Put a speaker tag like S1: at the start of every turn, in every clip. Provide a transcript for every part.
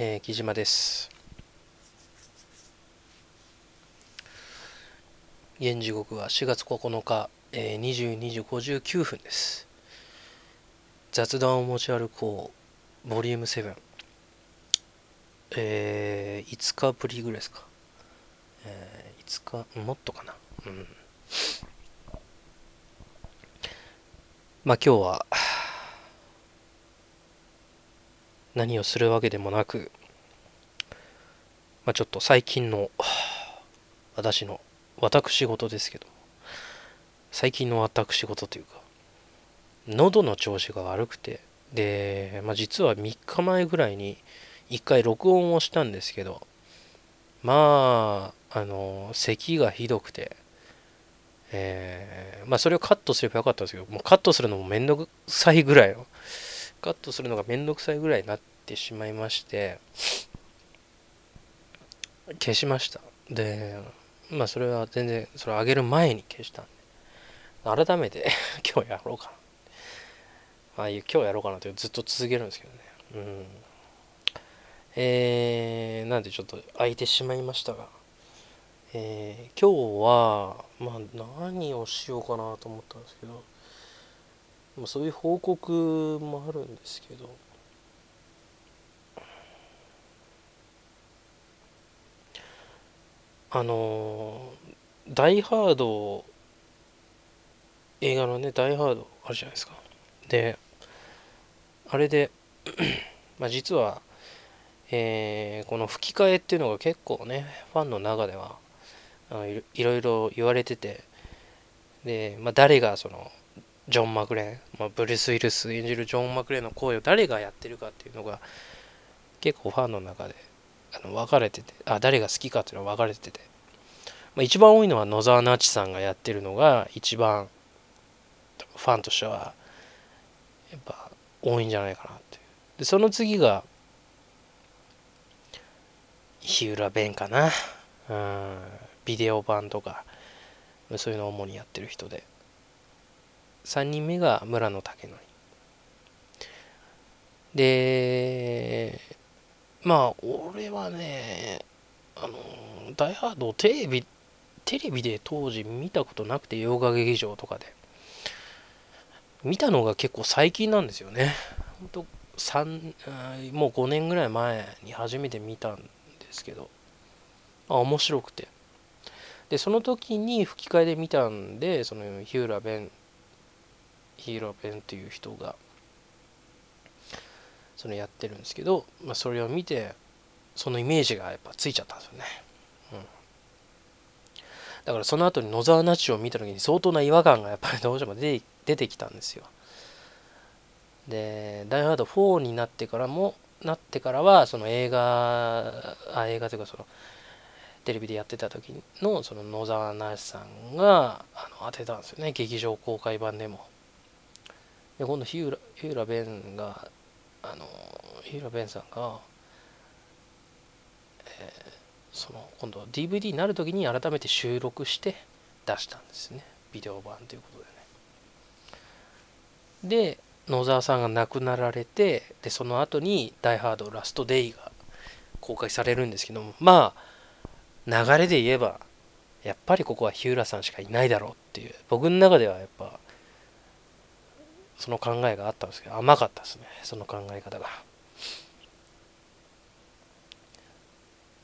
S1: えー、木島です。現時刻は4月9日、えー、22時59分です。雑談を持ち歩こうボリューム7えー、5日ぶりぐらいですか、えー、5日もっとかな。うん。まあ今日は何をするわけでもなく、まあ、ちょっと最近の私の私事ですけど最近の私事というか喉の調子が悪くてで、まあ、実は3日前ぐらいに1回録音をしたんですけどまああの咳がひどくてえー、まあそれをカットすればよかったんですけどもうカットするのもめんどくさいぐらいのカットするのがめんどくさいぐらいになってしまいまして消しました。でまあそれは全然それ上げる前に消したんで改めて 今日やろうかな。まあいう今日やろうかなってずっと続けるんですけどね。うん。えー、なんでちょっと空いてしまいましたがえー、今日はまあ何をしようかなと思ったんですけどまあ、そういう報告もあるんですけど。あの、ダイハード映画のねダイハードあるじゃないですか。であれで まあ実はえー、この吹き替えっていうのが結構ねファンの中ではあいろいろ言われてて。で、まあ、誰がそのジョン・マクレーン、まあ、ブルース・ウィルス演じるジョン・マクレーンの声を誰がやってるかっていうのが結構ファンの中であの分かれててあ誰が好きかっていうのは分かれてて、まあ、一番多いのは野沢那智さんがやってるのが一番ファンとしてはやっぱ多いんじゃないかなってでその次が日浦弁かな。うん。ビデオ版とかそういうのを主にやってる人で。3人目が村野武則でまあ俺はねあのダイハードテレビテレビで当時見たことなくて洋画劇場とかで。見たのが結構最近なんですよね。ほんと3もう5年ぐらい前に初めて見たんですけど。あ面白くて。でその時に吹き替えで見たんでその日浦弁ヒーローペンっていう人がそのやってるんですけど、まあ、それを見てそのイメージがやっぱついちゃったんですよね、うん、だからその後に野沢那智を見た時に相当な違和感がやっぱりどうしても出てきたんですよ。で「ダイ・ハード4」になってからもなってからはその映画あ映画というかそのテレビでやってた時のその野沢那智さんがあの当てたんですよね。劇場公開版でも。で今度日浦日浦弁があの日浦弁さんが、えー、その今度 DVD になる時に改めて収録して出したんですね。ビデオ版ということでね。で野沢さんが亡くなられてでその後に「ダイ・ハードラスト・デイ」が公開されるんですけどもまあ流れで言えばやっぱりここは日浦さんしかいないだろうっていう。僕の中ではやっぱその考えがあったんですけど甘かったですねその考え方が。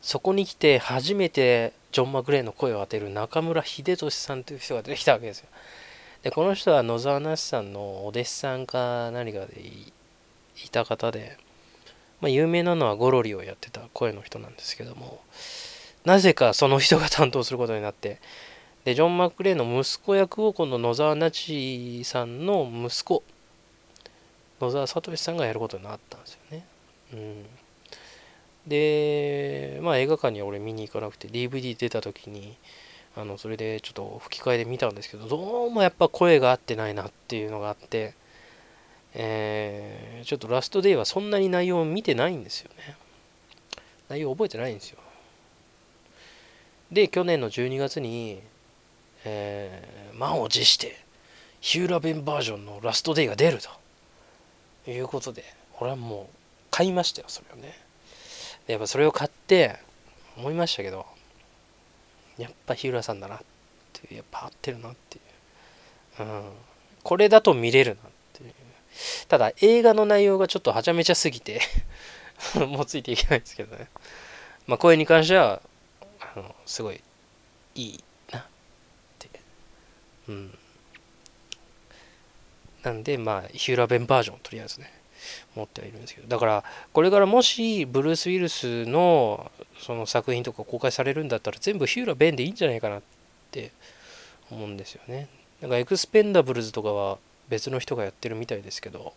S1: そこに来て初めてジョン・マグレーの声を当てる中村秀俊さんという人が出てきたわけですよ。でこの人は野沢那智さんのお弟子さんか何かでいた方で、まあ、有名なのはゴロリをやってた声の人なんですけどもなぜかその人が担当することになってでジョン・マクレーの息子役を今度野沢那智さんの息子野沢聡さんがやることになったんですよね。うん、でまあ映画館には俺見に行かなくて DVD 出た時にあのそれでちょっと吹き替えで見たんですけどどうもやっぱ声が合ってないなっていうのがあって、えー、ちょっとラストデイはそんなに内容を見てないんですよね。内容覚えてないんですよ。で去年の12月にえー、満を持してヒューラベンバージョンのラストデイが出ると。いうことで俺はもう買いましたよそれをね。やっぱそれを買って思いましたけどやっぱ日浦さんだなっていうやっぱ合ってるなっていう、うん、これだと見れるなっていう。ただ映画の内容がちょっとはちゃめちゃすぎて もうついていけないですけどね。まあ声に関してはあのすごいいいうん。なんでまあヒューラベンバージョンとりあえずね持ってはいるんですけどだからこれからもしブルース・ウィルスのその作品とか公開されるんだったら全部ヒューラ・ベンでいいんじゃないかなって思うんですよね。なんかエクスペンダブルズとかは別の人がやってるみたいですけど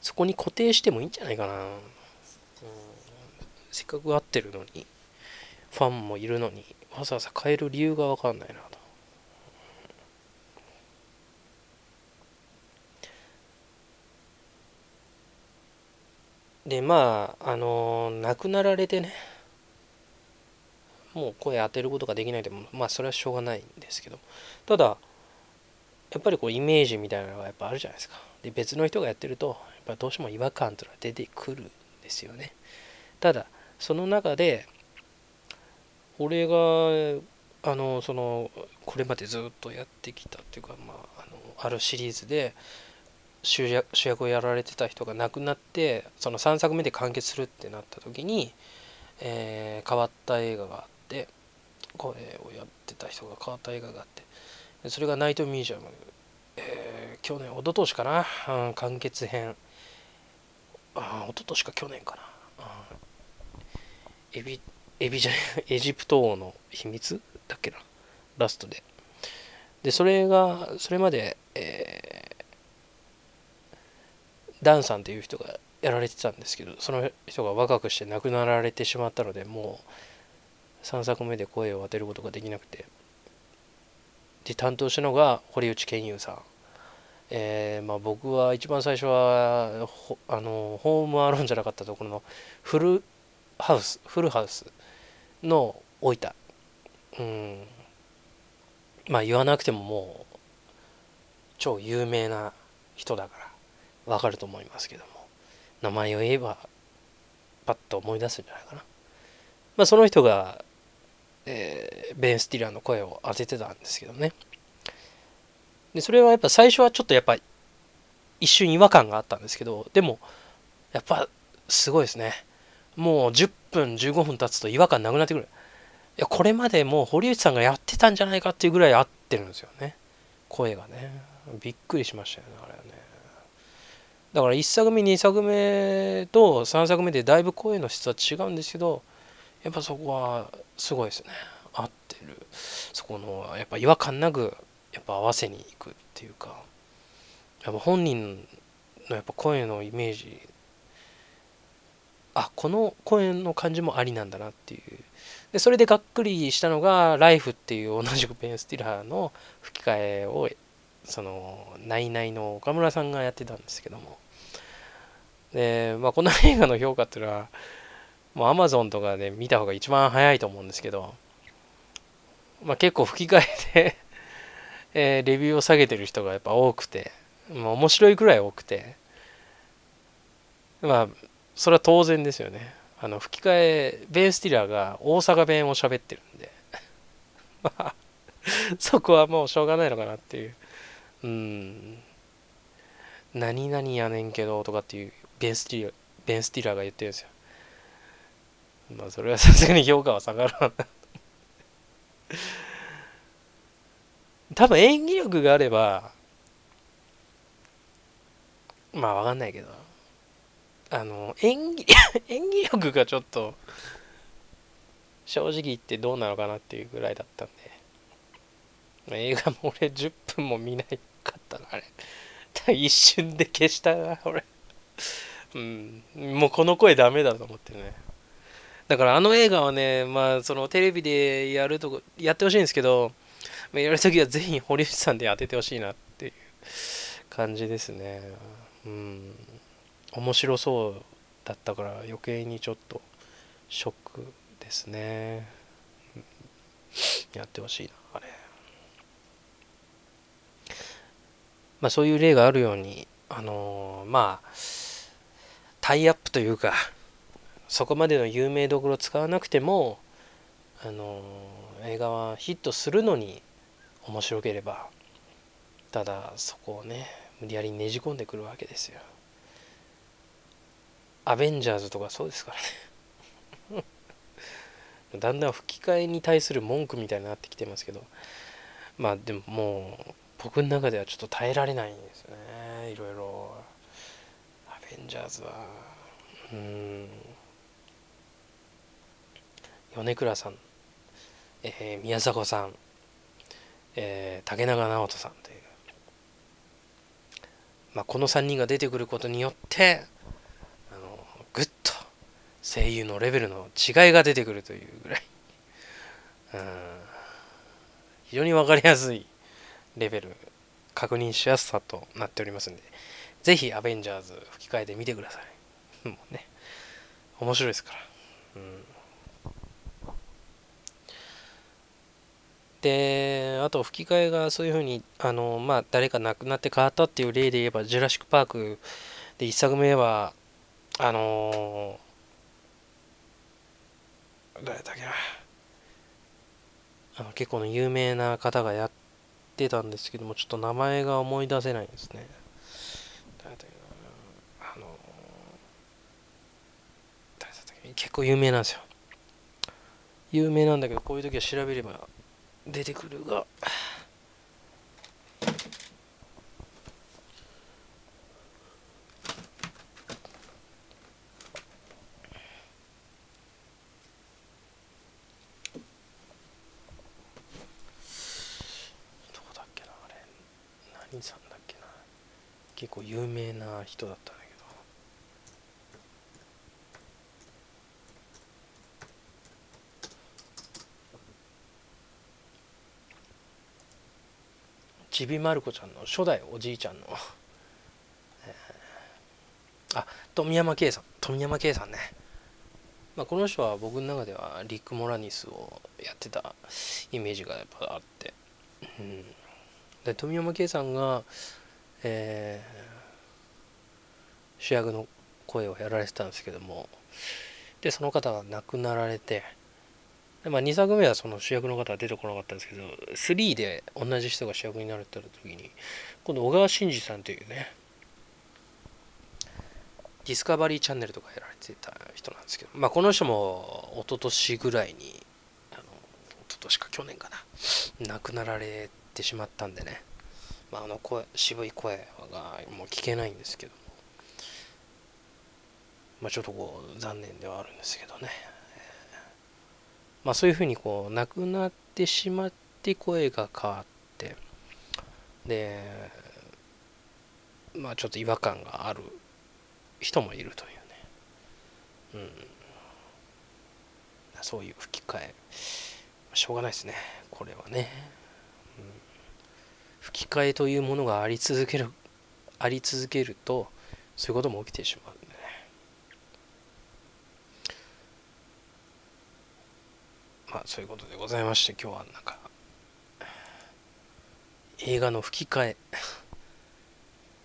S1: そこに固定してもいいんじゃないかな、うん、せっかく合ってるのにファンもいるのにわざわざ変える理由が分かんないなと。でまああの亡くなられてねもう声当てることができないでもまあそれはしょうがないんですけどただやっぱりこうイメージみたいなのがやっぱあるじゃないですか。で別の人がやってるとやっぱどうしても違和感というのは出てくるんですよね。ただその中で俺があのそのこれまでずっとやってきたっていうかまああのあるシリーズで主役をやられてた人が亡くなってその3作目で完結するってなった時に、えー、変わった映画があって声をやってた人が変わった映画があってそれがナイトミュージアム、えー、去年一昨年かな、うん、完結編。あ一昨年か去年かな、うん、エビエビじゃ エジプト王の秘密？だっけな？ラストで。でそれがそれまで、えーダンさんっていう人がやられてたんですけどその人が若くして亡くなられてしまったのでもう3作目で声を当てることができなくて。で担当したのが堀内健優さん。えー、まあ、僕は一番最初はあのホームアローンじゃなかったところのフルハウスフルハウスの置いた。うん。まあ言わなくてももう超有名な人だから。わかると思いますけども。名前を言えばパッと思い出すんじゃないかな、まあ、その人が、えー、ベン・スティラーの声を当ててたんですけどね。でそれはやっぱ最初はちょっとやっぱ一瞬違和感があったんですけどでもやっぱすごいですね。もう10分15分経つと違和感なくなってくる。いやこれまでもう堀内さんがやってたんじゃないかっていうぐらい合ってるんですよね。声がね。びっくりしましたよねあれはね。だから1作目2作目と3作目でだいぶ声の質は違うんですけどやっぱそこはすごいですね。合ってる。そこのやっぱ違和感なくやっぱ合わせにいくっていうか。やっぱ本人のやっぱ声のイメージ。あこの声の感じもありなんだなっていう。でそれでがっくりしたのが「ライフっていう同じくベン・スティラーの吹き替えをそのナイナイの岡村さんがやってたんですけども。で、まあ、この映画の評価っていうのはもう Amazon とかで見た方が一番早いと思うんですけど、まあ、結構吹き替えでえー、レビューを下げてる人がやっぱ多くて、まあ、面白いくらい多くてまあそれは当然ですよね。あの吹き替えベン・スティラーが大阪弁を喋ってるんで。まあそこはもうしょうがないのかなっていう。うん。何々やねんけどとかっていうベンスティラベンスティラーが言ってるんですよ。まあそれはさすがに評価は下がるわな。多分演技力があればまあわかんないけどあの演技 演技力がちょっと正直言ってどうなのかなっていうぐらいだったんで。映画も俺10分も見ないかったなあれ。一瞬で消したな俺。うん。もうこの声ダメだと思ってね。だからあの映画はねまあそのテレビでやるとこやってほしいんですけどやるときはぜひ堀内さんで当ててほしいなっていう感じですね。うん。面白そうだったから余計にちょっとショックですね。やってほしいなあれ。まあ、そういう例があるように、あのー、まあ、タイアップというか、そこまでの有名どころ使わなくてもあの映画はヒットするのに面白ければただそこをね無理やりねじ込んでくるわけですよ。アベンジャーズとかそうですからね。だんだん吹き替えに対する文句みたいになってきてますけど。まあでももう僕の中ではちょっと耐えられないんですよね。いろいろ。アベンジャーズは。うん。米倉さん、えー、宮迫さん、えー、竹中直人さんという、まあ、この3人が出てくることによってあのぐっと声優のレベルの違いが出てくるというぐらい。うん。非常に分かりやすい。レベル確認しやすさとなっておりますんでぜひアベンジャーズ吹き替えてみてください。もうね面白いですから。うん。であと吹き替えがそういうふうにあのまあ誰か亡くなって変わったっていう例で言えば「ジュラシック・パーク」で1作目はあの、誰だっけな。あの結構の有名な方がやってたんですけどもちょっと名前が思い出せないんですね。誰だっけあの誰だっっけ結構有名なんですよ。有名なんだけどこういう時は調べれば出てくるがどこだっけなあれ何さんだっけな結構有名な人だったちびまる子ちゃんの初代おじいちゃんの、えー、あ富山圭さん。富山圭さんね、まあ、この人は僕の中ではリック・モラニスをやってたイメージがやっぱあって、うん、で富山圭さんが、えー、主役の声をやられてたんですけども。でその方が亡くなられて。でまあ、2作目はその主役の方は出てこなかったんですけど3で同じ人が主役になるってった時に今度小川真司さんというねディスカバリーチャンネルとかやられてた人なんですけど、まあ、この人も一昨年ぐらいにあの一昨年か去年かな亡くなられてしまったんでね、まあ、あの声渋い声がもう聞けないんですけども、まあ、ちょっとこう残念ではあるんですけどね。まあ、そういうふうにこう亡くなってしまって声が変わってでまあちょっと違和感がある人もいるというね、うん、そういう吹き替え。しょうがないですね。これはね、うん、吹き替えというものがあり続けるあり続けるとそういうことも起きてしまう。まあそういうことでございまして今日はなんか映画の吹き替え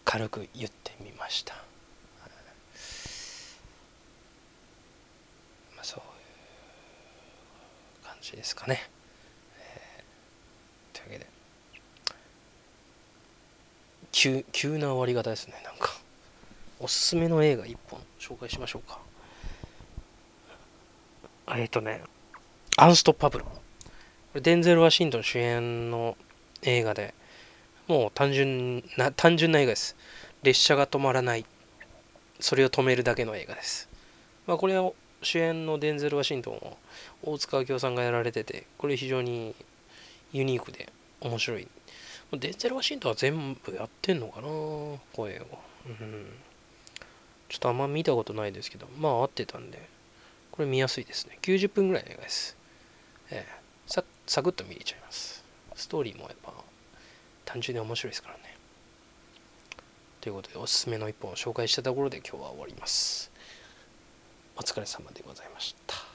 S1: 軽く言ってみました、まあ、そういう感じですかね、というわけで急急な終わり方ですね。なんかおすすめの映画1本紹介しましょうか。えっ、とねアンストッパブル。これデンゼル・ワシントン主演の映画で、もう単純な、単純な映画です。列車が止まらない。それを止めるだけの映画です。まあ、これは主演のデンゼル・ワシントンを大塚明夫さんがやられてて、これ非常にユニークで面白い。デンゼル・ワシントンは全部やってんのかな声を。うん。ちょっとあんま見たことないですけど、まあ合ってたんで、これ見やすいですね。90分ぐらいの映画です。えー、さサクッと見れちゃいます。ストーリーもやっぱ単純に面白いですからね。ということでおすすめの一本を紹介したところで今日は終わります。お疲れ様でございました。